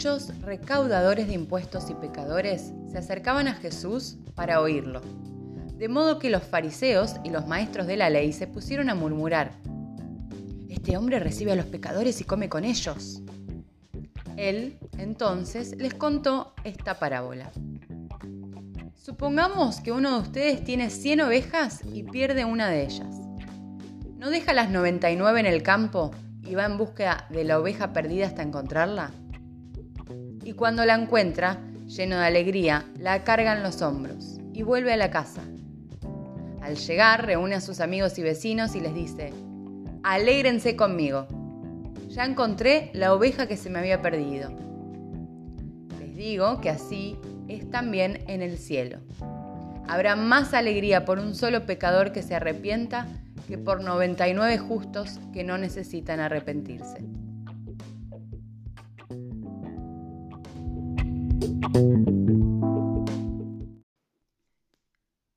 Muchos recaudadores de impuestos y pecadores se acercaban a Jesús para oírlo. De modo que los fariseos y los maestros de la ley se pusieron a murmurar, Este hombre recibe a los pecadores y come con ellos. Él, entonces, les contó esta parábola. Supongamos que uno de ustedes tiene 100 ovejas y pierde una de ellas. ¿No deja las 99 en el campo y va en búsqueda de la oveja perdida hasta encontrarla? Y cuando la encuentra, lleno de alegría, la carga en los hombros y vuelve a la casa. Al llegar, reúne a sus amigos y vecinos y les dice, alégrense conmigo, ya encontré la oveja que se me había perdido. Les digo que así es también en el cielo. Habrá más alegría por un solo pecador que se arrepienta que por 99 justos que no necesitan arrepentirse.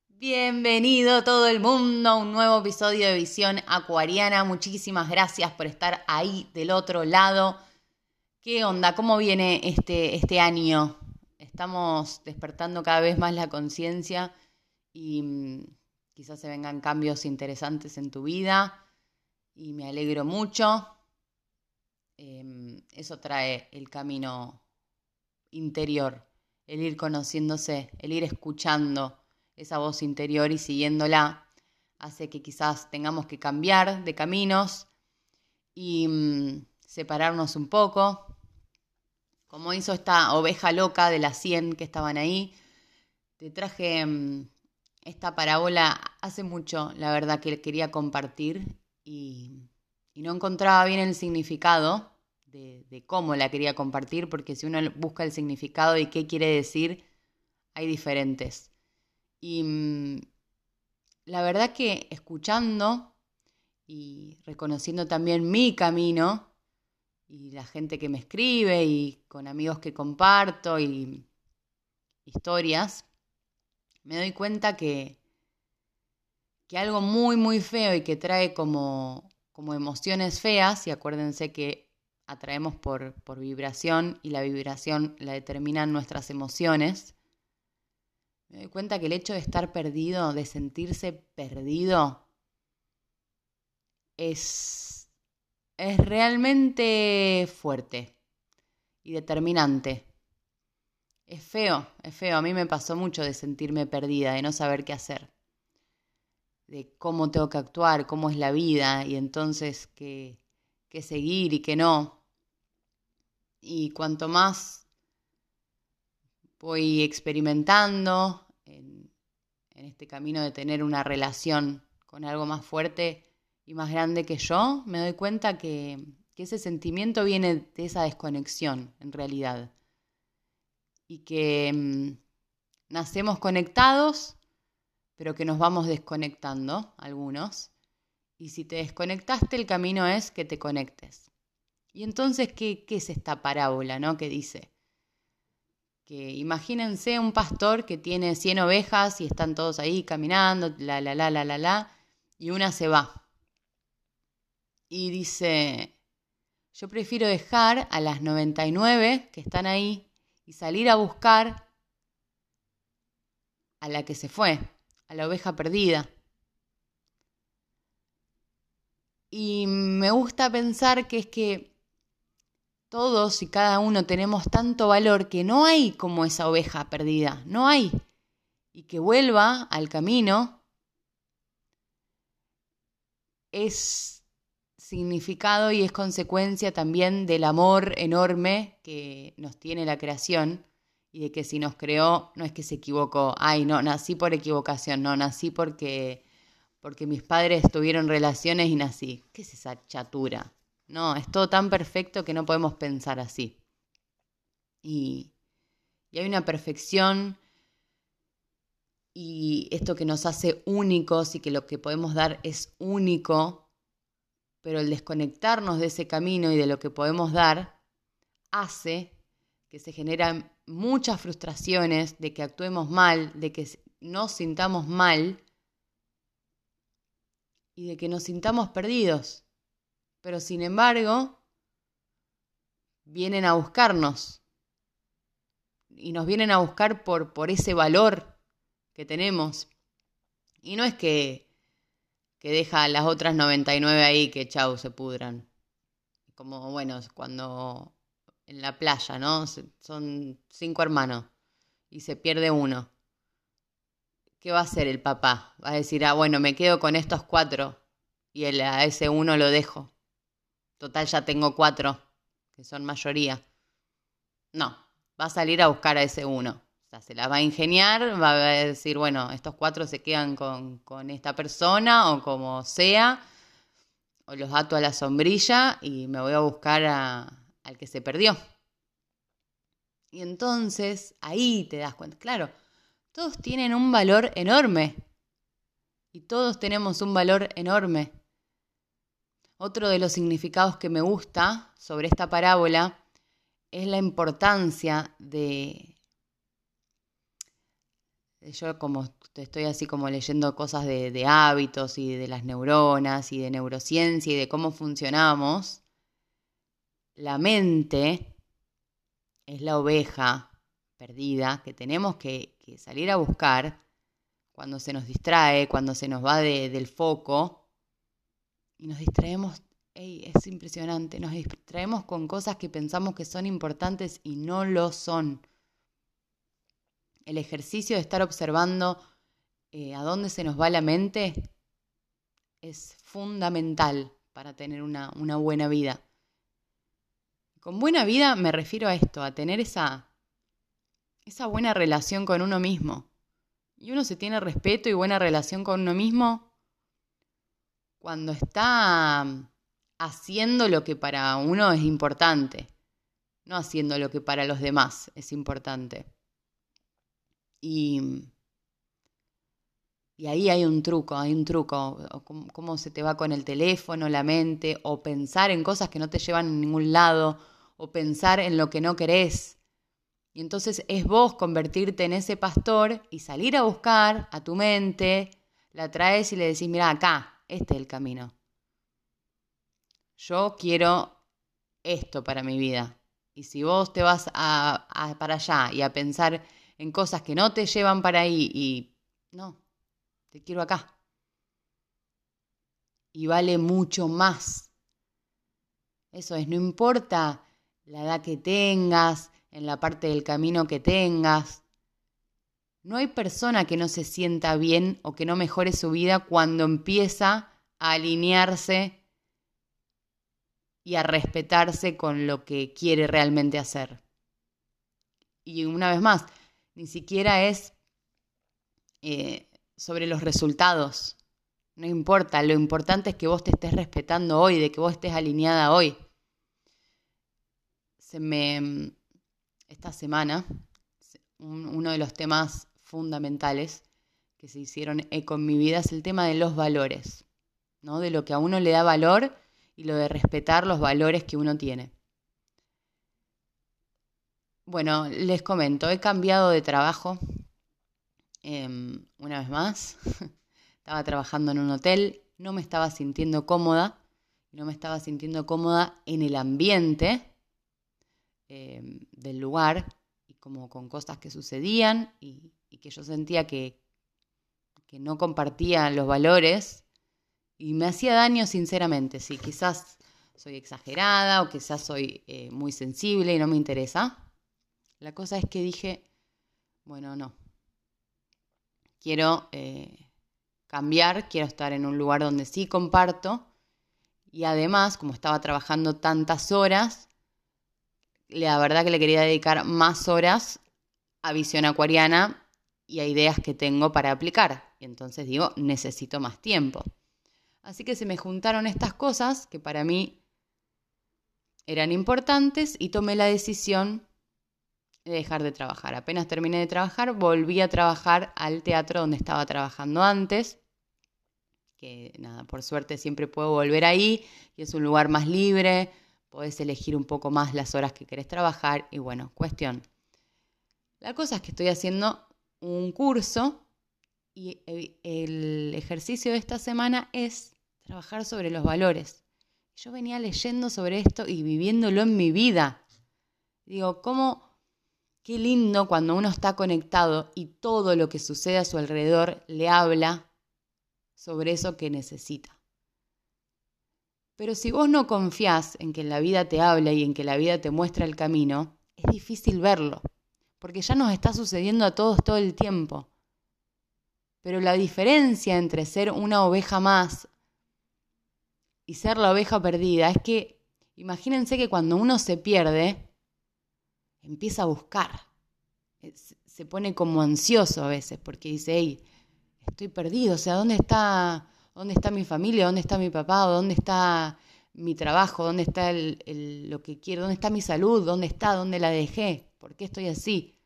Bienvenido todo el mundo a un nuevo episodio de Visión Acuariana. Muchísimas gracias por estar ahí del otro lado. ¿Qué onda? ¿Cómo viene este, este año? Estamos despertando cada vez más la conciencia y mm, quizás se vengan cambios interesantes en tu vida y me alegro mucho. Em, eso trae el camino interior, el ir conociéndose, el ir escuchando esa voz interior y siguiéndola hace que quizás tengamos que cambiar de caminos y mm, separarnos un poco, como hizo esta oveja loca de las 100 que estaban ahí. Te traje mm, esta parábola hace mucho, la verdad, que quería compartir y, no encontraba bien el significado de, cómo la quería compartir, porque si uno busca el significado y qué quiere decir, hay diferentes. Y mm, la verdad que escuchando y reconociendo también mi camino y la gente que me escribe y con amigos que comparto y historias, me doy cuenta que, que algo muy, muy feo y que trae como, como emociones feas, y acuérdense que atraemos por, por vibración y la vibración la determinan nuestras emociones, me doy cuenta que el hecho de estar perdido, de sentirse perdido, es, es realmente fuerte y determinante. Es feo, es feo. A mí me pasó mucho de sentirme perdida, de no saber qué hacer, de cómo tengo que actuar, cómo es la vida y entonces qué, qué seguir y qué no. Y cuanto más voy experimentando, en este camino de tener una relación con algo más fuerte y más grande que yo, me doy cuenta que, ese sentimiento viene de esa desconexión en realidad. Y que mm, nacemos conectados, pero que nos vamos desconectando, algunos. Y si te desconectaste, el camino es que te conectes. Y entonces, ¿qué, qué es esta parábola, no? Que dice, que imagínense un pastor que tiene 100 ovejas y están todos ahí caminando, la, la, la, la, la, la, y una se va. Y dice, yo prefiero dejar a las 99 que están ahí y salir a buscar a la que se fue, a la oveja perdida. Y me gusta pensar que es que todos y cada uno tenemos tanto valor que no hay como esa oveja perdida, no hay. Y que vuelva al camino es significado y es consecuencia también del amor enorme que nos tiene la creación y de que si nos creó no es que se equivocó, ay, no, nací por equivocación, no, nací porque porque mis padres tuvieron relaciones y nací. ¿Qué es esa chatura? No, es todo tan perfecto que no podemos pensar así. Y, hay una perfección y esto que nos hace únicos y que lo que podemos dar es único, pero el desconectarnos de ese camino y de lo que podemos dar hace que se generan muchas frustraciones, de que actuemos mal, de que nos sintamos mal y de que nos sintamos perdidos pero sin embargo vienen a buscarnos y nos vienen a buscar por, por ese valor que tenemos. Y no es que, que deja a las otras 99 ahí que chau, se pudran. Como, bueno, cuando en la playa, ¿no? Son cinco hermanos y se pierde uno. ¿Qué va a hacer el papá? Va a decir, ah, bueno, me quedo con estos cuatro y el, a ese uno lo dejo. Total, ya tengo cuatro, que son mayoría. No, va a salir a buscar a ese uno. O sea, se la va a ingeniar, va a decir, bueno, estos cuatro se quedan con, con esta persona o como sea, o los ato a la sombrilla y me voy a buscar al que se perdió. Y entonces ahí te das cuenta, claro, todos tienen un valor enorme. Y todos tenemos un valor enorme. Otro de los significados que me gusta sobre esta parábola es la importancia de... Yo como estoy así como leyendo cosas de, de hábitos y de las neuronas y de neurociencia y de cómo funcionamos, la mente es la oveja perdida que tenemos que, salir a buscar cuando se nos distrae, cuando se nos va del foco y nos distraemos. es impresionante, nos distraemos con cosas que pensamos que son importantes y no lo son. El ejercicio de estar observando eh, a dónde se nos va la mente es fundamental para tener una buena vida. Con buena vida me refiero a esto, a tener esa, esa buena relación con uno mismo. Y uno se tiene respeto y buena relación con uno mismo cuando está haciendo lo que para uno es importante, no haciendo lo que para los demás es importante. Y, y ahí hay un truco, hay un truco, cómo se te va con el teléfono, la mente, o pensar en cosas que no te llevan a ningún lado, o pensar en lo que no querés. Y entonces es vos convertirte en ese pastor y salir a buscar a tu mente, la traes y le decís, mira, acá, este es el camino. Yo quiero esto para mi vida. Y si vos te vas a, para allá y a pensar en cosas que no te llevan para ahí y no, te quiero acá. Y vale mucho más. Eso es, no importa la edad que tengas, en la parte del camino que tengas. No hay persona que no se sienta bien o que no mejore su vida cuando empieza a alinearse y a respetarse con lo que quiere realmente hacer. Y una vez más, ni siquiera es eh, sobre los resultados. No importa, lo importante es que vos te estés respetando hoy, de que vos estés alineada hoy se me, esta semana, uno de los temas fundamentales que se hicieron eco en mi vida es el tema de los valores, ¿no? de lo que a uno le da valor y lo de respetar los valores que uno tiene. Bueno, les comento, he cambiado de trabajo em, una vez más. estaba trabajando en un hotel, no me estaba sintiendo cómoda, no me estaba sintiendo cómoda en el ambiente Em, del lugar y como con cosas que sucedían y, que yo sentía que, que no compartían los valores y me hacía daño sinceramente. Sí, quizás soy exagerada o quizás soy eh, muy sensible y no me interesa. La cosa es que dije, bueno, no. Quiero eh, cambiar, quiero estar en un lugar donde sí comparto. Y además, como estaba trabajando tantas horas, la verdad que le quería dedicar más horas a visión acuariana y a ideas que tengo para aplicar. Y entonces digo, necesito más tiempo. Así que se me juntaron estas cosas que para mí eran importantes y tomé la decisión de dejar de trabajar. Apenas terminé de trabajar, volví a trabajar al teatro donde estaba trabajando antes, que nada, por suerte siempre puedo volver ahí y es un lugar más libre, podés elegir un poco más las horas que querés trabajar y bueno, cuestión. La cosa es que estoy haciendo un curso y el ejercicio de esta semana es trabajar sobre los valores. Yo venía leyendo sobre esto y viviéndolo en mi vida. Digo, ¿cómo, Qué lindo cuando uno está conectado y todo lo que sucede a su alrededor le habla sobre eso que necesita. Pero si vos no confías en que la vida te habla y en que la vida te muestra el camino, es difícil verlo, porque ya nos está sucediendo a todos todo el tiempo. Pero la diferencia entre ser una oveja más y ser la oveja perdida es que, imagínense que cuando uno se pierde, empieza a buscar. Se pone como ansioso a veces porque dice, hey, estoy perdido, o sea, ¿dónde está, dónde está mi familia? ¿Dónde está mi papá? ¿Dónde está mi trabajo? ¿Dónde está lo que quiero? ¿Dónde está mi salud? ¿Dónde está? ¿Dónde la dejé? ¿Por qué estoy así?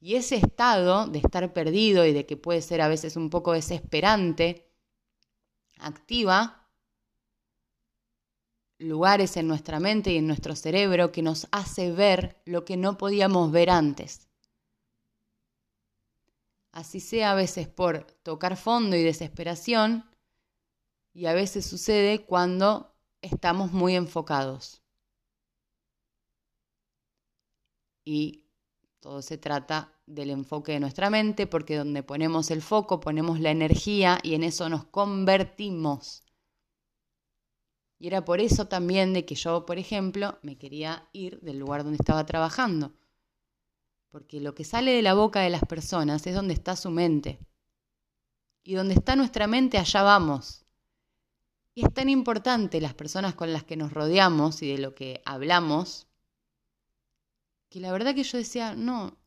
Y ese estado de estar perdido y de que puede ser a veces un poco desesperante, activa lugares en nuestra mente y en nuestro cerebro que nos hace ver lo que no podíamos ver antes. Así sea a veces por tocar fondo y desesperación, y a veces sucede cuando estamos muy enfocados. Y todo se trata del enfoque de nuestra mente, porque donde ponemos el foco ponemos la energía y en eso nos convertimos. Y era por eso también de que yo, por ejemplo, me quería ir del lugar donde estaba trabajando. Porque lo que sale de la boca de las personas es donde está su mente. Y donde está nuestra mente, allá vamos. Y es tan importante las personas con las que nos rodeamos y de lo que hablamos, que la verdad que yo decía, no,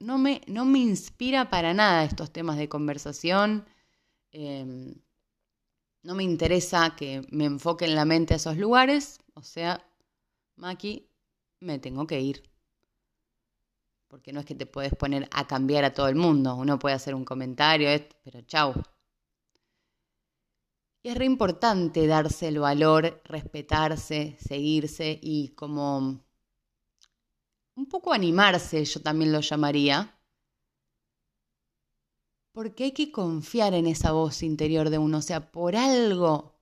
no, me, no me inspira para nada estos temas de conversación. Em, no me interesa que me enfoque en la mente a esos lugares, o sea, Maki, me tengo que ir. Porque no es que te puedes poner a cambiar a todo el mundo, uno puede hacer un comentario, pero chau. Y es re importante darse el valor, respetarse, seguirse y como un poco animarse, yo también lo llamaría, porque hay que confiar en esa voz interior de uno, o sea, por algo.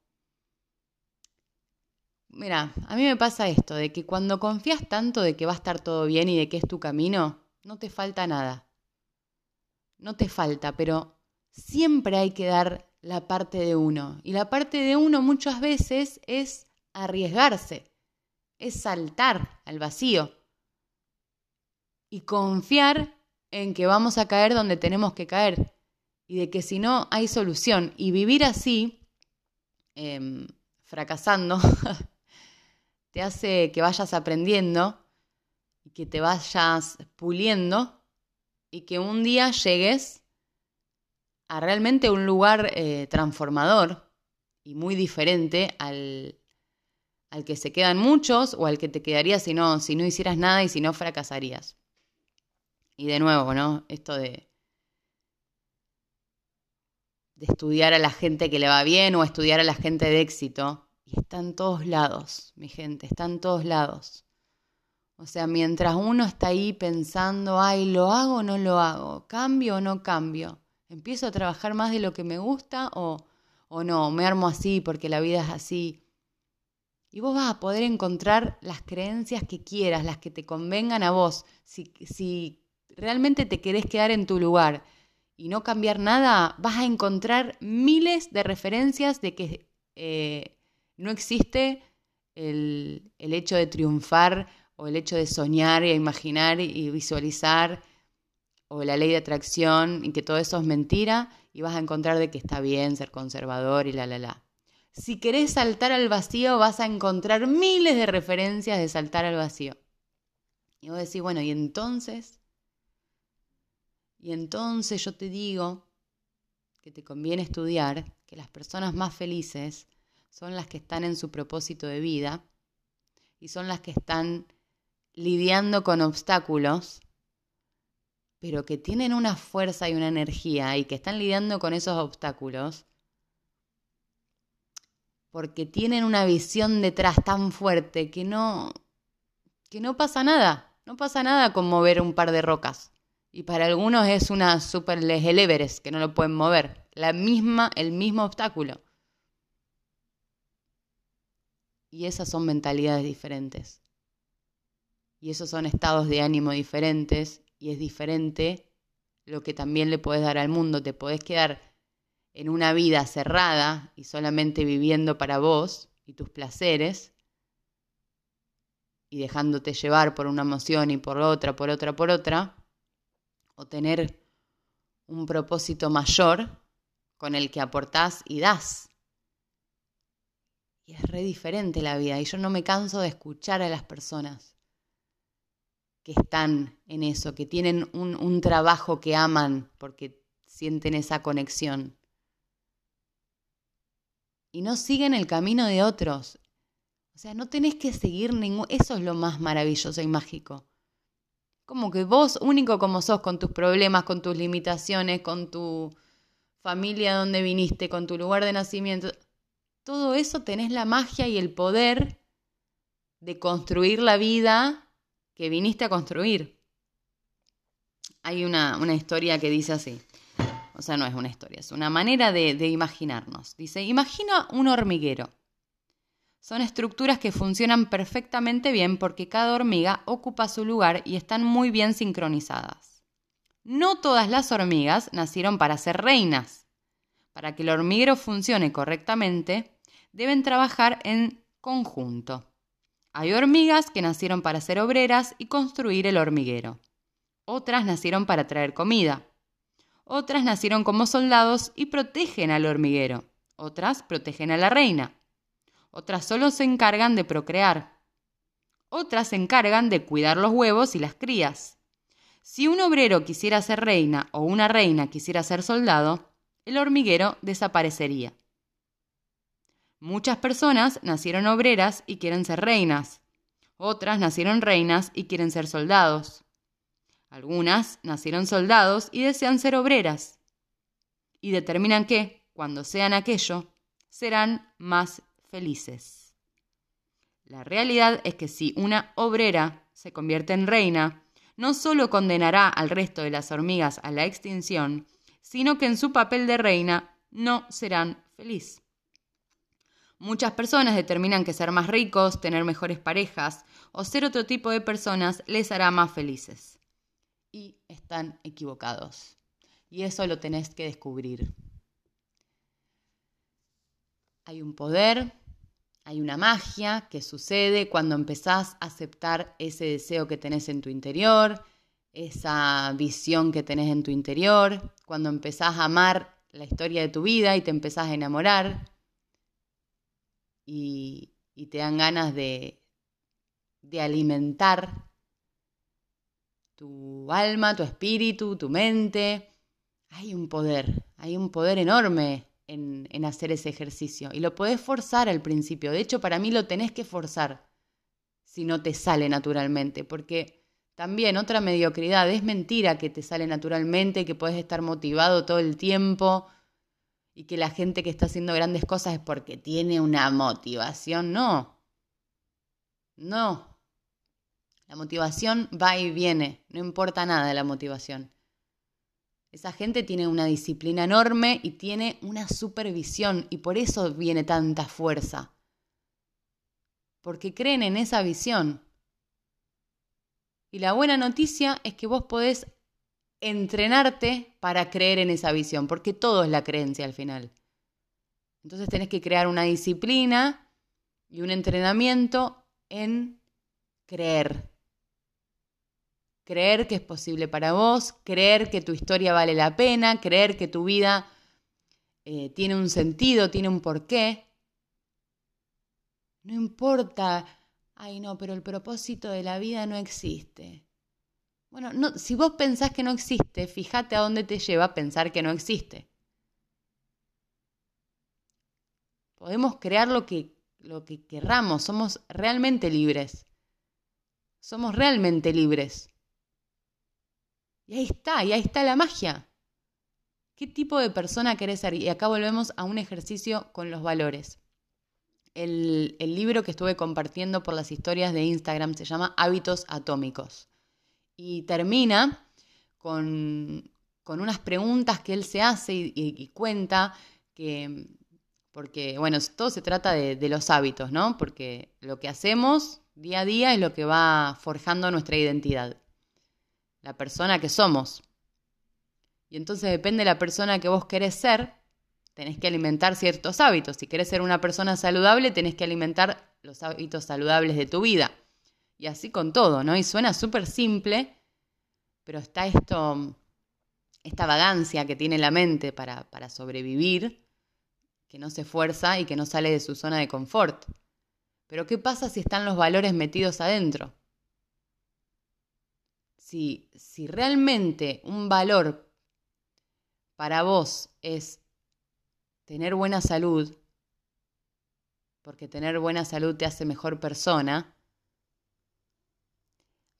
Mira, a mí me pasa esto, de que cuando confías tanto de que va a estar todo bien y de que es tu camino, no te falta nada. No te falta, pero siempre hay que dar la parte de uno. Y la parte de uno muchas veces es arriesgarse, es saltar al vacío y confiar en que vamos a caer donde tenemos que caer y de que si no hay solución. Y vivir así, em, fracasando, te hace que vayas aprendiendo y que te vayas puliendo y que un día llegues a realmente un lugar eh, transformador y muy diferente al, al que se quedan muchos o al que te quedaría si no, si no hicieras nada y si no fracasarías. Y de nuevo, ¿no? Esto de de estudiar a la gente que le va bien o estudiar a la gente de éxito. Y está en todos lados, mi gente, está en todos lados. O sea, mientras uno está ahí pensando, ay, ¿lo hago o no lo hago? ¿Cambio o no cambio? ¿Empiezo a trabajar más de lo que me gusta o, o no? ¿Me armo así porque la vida es así? Y vos vas a poder encontrar las creencias que quieras, las que te convengan a vos. Si, si realmente te querés quedar en tu lugar y no cambiar nada, vas a encontrar miles de referencias de que eh, no existe el, el, hecho de triunfar o el hecho de soñar y imaginar y visualizar o la ley de atracción y que todo eso es mentira y vas a encontrar de que está bien ser conservador y la la la. Si querés saltar al vacío vas a encontrar miles de referencias de saltar al vacío. Y vos decís, bueno, ¿y entonces? Y entonces yo te digo que te conviene estudiar, que las personas más felices son las que están en su propósito de vida y son las que están lidiando con obstáculos, pero que tienen una fuerza y una energía y que están lidiando con esos obstáculos porque tienen una visión detrás tan fuerte que no que no pasa nada, no pasa nada con mover un par de rocas. Y para algunos es una super Everest, que no lo pueden mover. La misma, el mismo obstáculo. Y esas son mentalidades diferentes. Y esos son estados de ánimo diferentes y es diferente lo que también le puedes dar al mundo. Te podés quedar en una vida cerrada y solamente viviendo para vos y tus placeres y dejándote llevar por una emoción y por otra, por otra, por otra, o tener un propósito mayor con el que aportás y das. Y es re diferente la vida y yo no me canso de escuchar a las personas que están en eso, que tienen un, trabajo que aman porque sienten esa conexión y no siguen el camino de otros. O sea, no tenés que seguir ningún... Eso es lo más maravilloso y mágico. Como que vos, único como sos, con tus problemas, con tus limitaciones, con tu familia donde viniste, con tu lugar de nacimiento, todo eso tenés la magia y el poder de construir la vida que viniste a construir. Hay una, una historia que dice así. O sea, no es una historia, es una manera de, imaginarnos. Dice, imagina un hormiguero. Son estructuras que funcionan perfectamente bien porque cada hormiga ocupa su lugar y están muy bien sincronizadas. No todas las hormigas nacieron para ser reinas. Para que el hormiguero funcione correctamente, deben trabajar en conjunto. Hay hormigas que nacieron para ser obreras y construir el hormiguero. Otras nacieron para traer comida. Otras nacieron como soldados y protegen al hormiguero. Otras protegen a la reina. Otras solo se encargan de procrear. Otras se encargan de cuidar los huevos y las crías. Si un obrero quisiera ser reina o una reina quisiera ser soldado, el hormiguero desaparecería. Muchas personas nacieron obreras y quieren ser reinas. Otras nacieron reinas y quieren ser soldados. Algunas nacieron soldados y desean ser obreras. Y determinan que, cuando sean aquello, serán más felices. La realidad es que si una obrera se convierte en reina, no solo condenará al resto de las hormigas a la extinción, sino que en su papel de reina no serán felices. Muchas personas determinan que ser más ricos, tener mejores parejas o ser otro tipo de personas les hará más felices y están equivocados. Y eso lo tenés que descubrir. Hay un poder, hay una magia que sucede cuando empezás a aceptar ese deseo que tenés en tu interior, esa visión que tenés en tu interior, cuando empezás a amar la historia de tu vida y te empezás a enamorar y, te dan ganas de, de alimentar tu alma, tu espíritu, tu mente. Hay un poder, hay un poder enorme en, en, hacer ese ejercicio. Y lo podés forzar al principio. De hecho, para mí lo tenés que forzar si no te sale naturalmente. Porque también otra mediocridad es mentira que te sale naturalmente, que puedes estar motivado todo el tiempo y que la gente que está haciendo grandes cosas es porque tiene una motivación. No. No, la motivación va y viene, no importa nada de la motivación. Esa gente tiene una disciplina enorme y tiene una supervisión y por eso viene tanta fuerza. Porque creen en esa visión. Y la buena noticia es que vos podés entrenarte para creer en esa visión, porque todo es la creencia al final. Entonces tenés que crear una disciplina y un entrenamiento en creer creer que es posible para vos, creer que tu historia vale la pena, creer que tu vida eh, tiene un sentido, tiene un porqué. No importa, ay no, pero el propósito de la vida no existe. Bueno, no, si vos pensás que no existe, fíjate a dónde te lleva pensar que no existe. Podemos crear lo que, lo que querramos, somos realmente libres. Somos realmente libres. Y ahí está, y ahí está la magia. ¿Qué tipo de persona querés ser? Y acá volvemos a un ejercicio con los valores. El, libro que estuve compartiendo por las historias de Instagram se llama Hábitos Atómicos. Y termina con, unas preguntas que él se hace y, cuenta que Porque, bueno, todo se trata de, de los hábitos, ¿no? Porque lo que hacemos día a día es lo que va forjando nuestra identidad. La persona que somos. Y entonces depende de la persona que vos querés ser, tenés que alimentar ciertos hábitos. Si querés ser una persona saludable, tenés que alimentar los hábitos saludables de tu vida. Y así con todo, ¿no? Y suena súper simple, pero está esto, esta vagancia que tiene la mente para, para sobrevivir, que no se esfuerza y que no sale de su zona de confort. Pero ¿qué pasa si están los valores metidos adentro? Si, si realmente un valor para vos es tener buena salud, porque tener buena salud te hace mejor persona,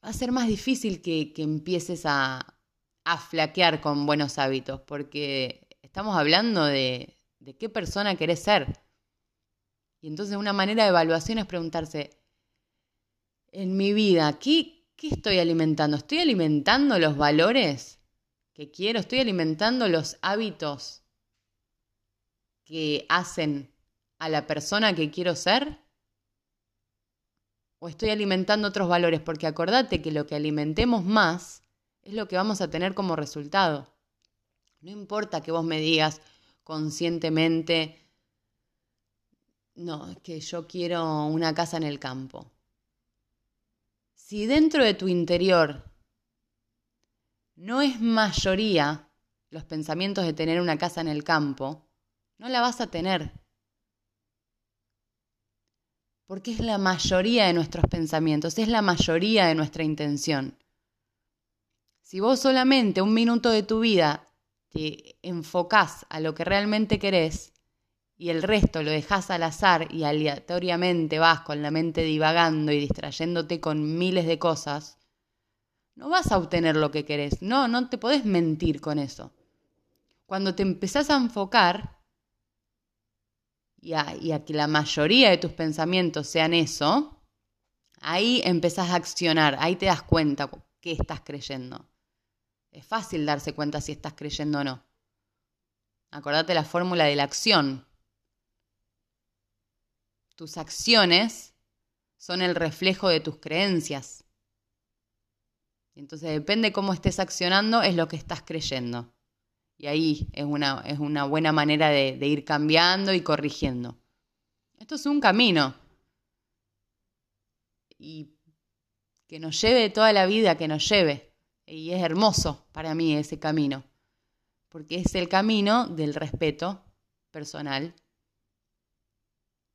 va a ser más difícil que, que empieces a, a, flaquear con buenos hábitos, porque estamos hablando de, de qué persona querés ser. Y entonces una manera de evaluación es preguntarse, en mi vida, ¿qué, qué estoy alimentando? ¿Estoy alimentando los valores que quiero? ¿Estoy alimentando los hábitos que hacen a la persona que quiero ser? ¿O estoy alimentando otros valores? Porque acordate que lo que alimentemos más es lo que vamos a tener como resultado. No importa que vos me digas conscientemente, no, es que yo quiero una casa en el campo. Si dentro de tu interior no es mayoría los pensamientos de tener una casa en el campo, no la vas a tener. Porque es la mayoría de nuestros pensamientos, es la mayoría de nuestra intención. Si vos solamente un minuto de tu vida te enfocás a lo que realmente querés y el resto lo dejás al azar y aleatoriamente vas con la mente divagando y distrayéndote con miles de cosas, no vas a obtener lo que querés. No, no te podés mentir con eso. Cuando te empezás a enfocar, y a, que la mayoría de tus pensamientos sean eso, ahí empezás a accionar, ahí te das cuenta qué estás creyendo. Es fácil darse cuenta si estás creyendo o no. Acordate la fórmula de la acción. Tus acciones son el reflejo de tus creencias. Entonces depende cómo estés accionando, es lo que estás creyendo. Y ahí es una, es una buena manera de, ir cambiando y corrigiendo. Esto es un camino. Y que nos lleve toda la vida, que nos lleve. Y es hermoso para mí ese camino. Porque es el camino del respeto personal.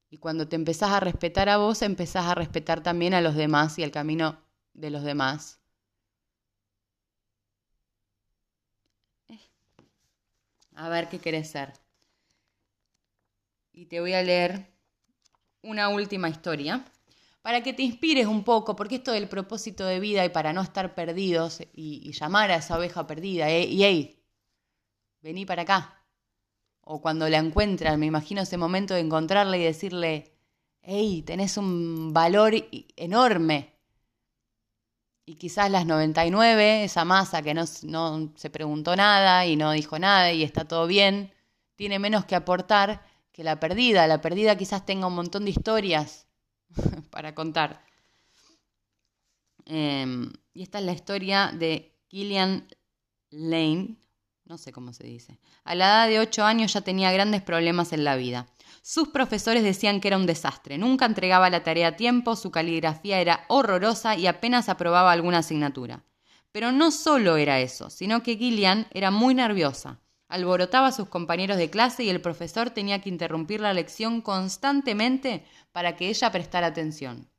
Y cuando te empezás a respetar a vos, empezás a respetar también a los demás y el camino de los demás. A ver qué querés ser. Y te voy a leer una última historia para que te inspires un poco, porque esto del propósito de vida y para no estar perdidos y, llamar a esa oveja perdida, eh, y hey, vení para acá. O cuando la encuentran, me imagino ese momento de encontrarla y decirle, hey, tenés un valor enorme, y quizás las 99, esa masa que no, no, se preguntó nada y no dijo nada y está todo bien, tiene menos que aportar que la perdida. La perdida quizás tenga un montón de historias para contar. Em, y esta es la historia de Gillian Lane, no sé cómo se dice. A la edad de 8 años ya tenía grandes problemas en la vida. Sus profesores decían que era un desastre, nunca entregaba la tarea a tiempo, su caligrafía era horrorosa y apenas aprobaba alguna asignatura. Pero no solo era eso, sino que Gillian era muy nerviosa. Alborotaba a sus compañeros de clase y el profesor tenía que interrumpir la lección constantemente para que ella prestara atención.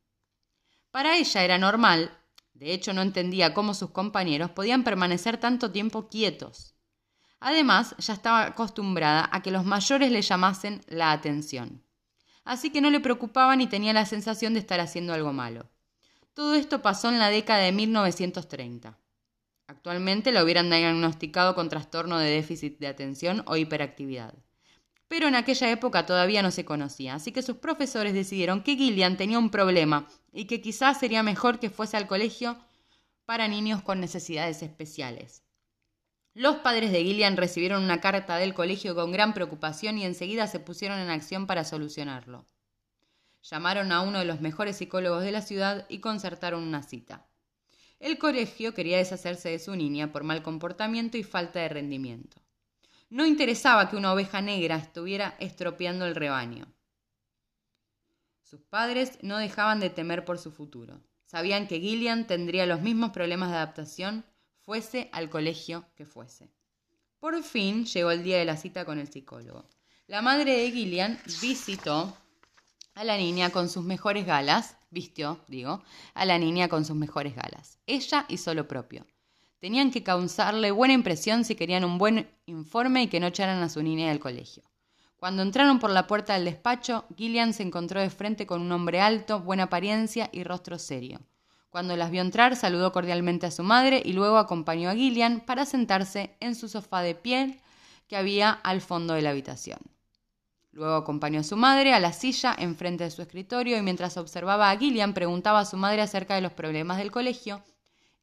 Para ella era normal, de hecho no entendía cómo sus compañeros podían permanecer tanto tiempo quietos. Además, ya estaba acostumbrada a que los mayores le llamasen la atención. Así que no le preocupaba ni tenía la sensación de estar haciendo algo malo. Todo esto pasó en la década de 1930. Actualmente la hubieran diagnosticado con trastorno de déficit de atención o hiperactividad. Pero en aquella época todavía no se conocía, así que sus profesores decidieron que Gillian tenía un problema y que quizás sería mejor que fuese al colegio para niños con necesidades especiales. Los padres de Gillian recibieron una carta del colegio con gran preocupación y enseguida se pusieron en acción para solucionarlo. Llamaron a uno de los mejores psicólogos de la ciudad y concertaron una cita. El colegio quería deshacerse de su niña por mal comportamiento y falta de rendimiento. No interesaba que una oveja negra estuviera estropeando el rebaño. Sus padres no dejaban de temer por su futuro. Sabían que Gillian tendría los mismos problemas de adaptación, fuese al colegio que fuese. Por fin llegó el día de la cita con el psicólogo. La madre de Gillian visitó a la niña con sus mejores galas, vistió, digo, a la niña con sus mejores galas. Ella hizo lo propio. Tenían que causarle buena impresión si querían un buen informe y que no echaran a su niña del colegio. Cuando entraron por la puerta del despacho, Gillian se encontró de frente con un hombre alto, buena apariencia y rostro serio. Cuando las vio entrar, saludó cordialmente a su madre y luego acompañó a Gillian para sentarse en su sofá de piel que había al fondo de la habitación. Luego acompañó a su madre a la silla enfrente de su escritorio y mientras observaba a Gillian preguntaba a su madre acerca de los problemas del colegio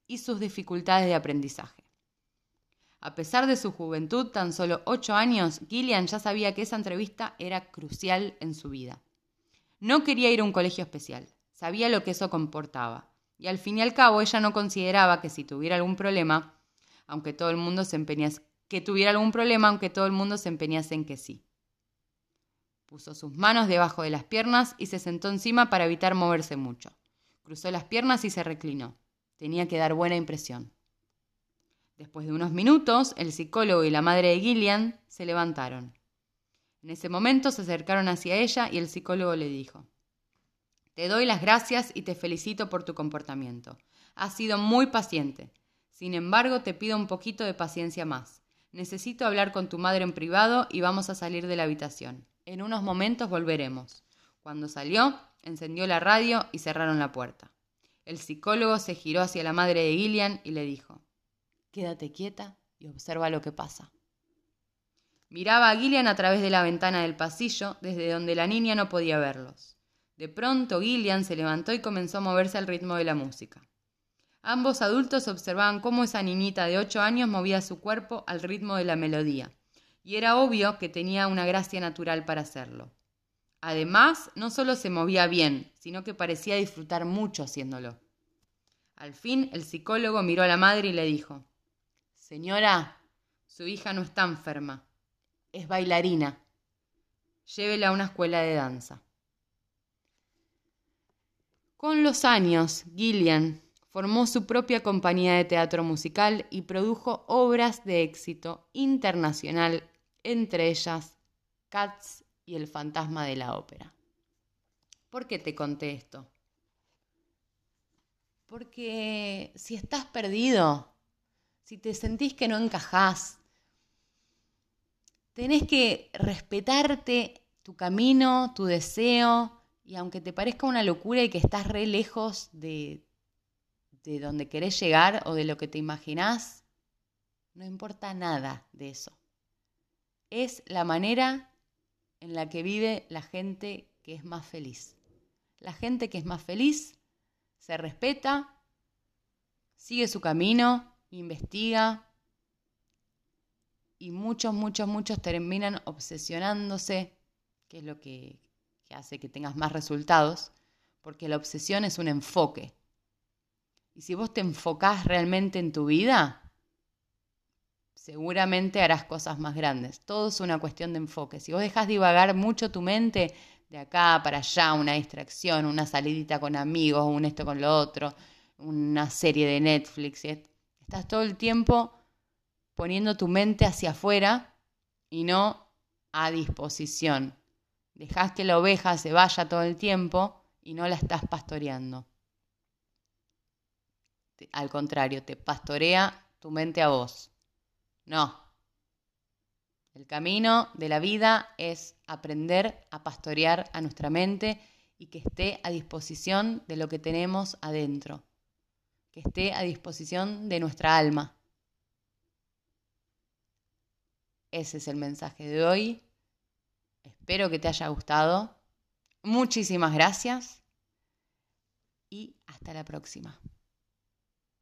y sus dificultades de aprendizaje. A pesar de su juventud, tan solo ocho años, Gillian ya sabía que esa entrevista era crucial en su vida. No quería ir a un colegio especial, sabía lo que eso comportaba, y al fin y al cabo ella no consideraba que si tuviera algún problema, aunque todo el mundo se empeñase, que tuviera algún problema, aunque todo el mundo se empeñase en que sí. Puso sus manos debajo de las piernas y se sentó encima para evitar moverse mucho. Cruzó las piernas y se reclinó. Tenía que dar buena impresión. Después de unos minutos, el psicólogo y la madre de Gillian se levantaron. En ese momento se acercaron hacia ella y el psicólogo le dijo, Te doy las gracias y te felicito por tu comportamiento. Has sido muy paciente. Sin embargo, te pido un poquito de paciencia más. Necesito hablar con tu madre en privado y vamos a salir de la habitación. En unos momentos volveremos. Cuando salió, encendió la radio y cerraron la puerta. El psicólogo se giró hacia la madre de Gillian y le dijo, Quédate quieta y observa lo que pasa. Miraba a Gillian a través de la ventana del pasillo, desde donde la niña no podía verlos. De pronto Gillian se levantó y comenzó a moverse al ritmo de la música. Ambos adultos observaban cómo esa niñita de ocho años movía su cuerpo al ritmo de la melodía y era obvio que tenía una gracia natural para hacerlo. Además, no solo se movía bien, sino que parecía disfrutar mucho haciéndolo. Al fin, el psicólogo miró a la madre y le dijo, Señora, su hija no está enferma, es bailarina. Llévela a una escuela de danza. Con los años, Gillian formó su propia compañía de teatro musical y produjo obras de éxito internacional entre ellas Cats y el fantasma de la ópera. ¿Por qué te conté esto? Porque si estás perdido, si te sentís que no encajás, tenés que respetarte tu camino, tu deseo, y aunque te parezca una locura y que estás re lejos de, de donde querés llegar o de lo que te imaginás, no importa nada de eso es la manera en la que vive la gente que es más feliz. La gente que es más feliz se respeta, sigue su camino, investiga y muchos, muchos, muchos terminan obsesionándose, que es lo que, hace que tengas más resultados, porque la obsesión es un enfoque. Y si vos te enfocás realmente en tu vida, seguramente harás cosas más grandes. Todo es una cuestión de enfoque. Si vos dejas divagar mucho tu mente de acá para allá, una distracción, una salidita con amigos, un esto con lo otro, una serie de Netflix, estás todo el tiempo poniendo tu mente hacia afuera y no a disposición. Dejas que la oveja se vaya todo el tiempo y no la estás pastoreando. Al contrario, te pastorea tu mente a vos. No. El camino de la vida es aprender a pastorear a nuestra mente y que esté a disposición de lo que tenemos adentro, que esté a disposición de nuestra alma. Ese es el mensaje de hoy. Espero que te haya gustado. Muchísimas gracias y hasta la próxima.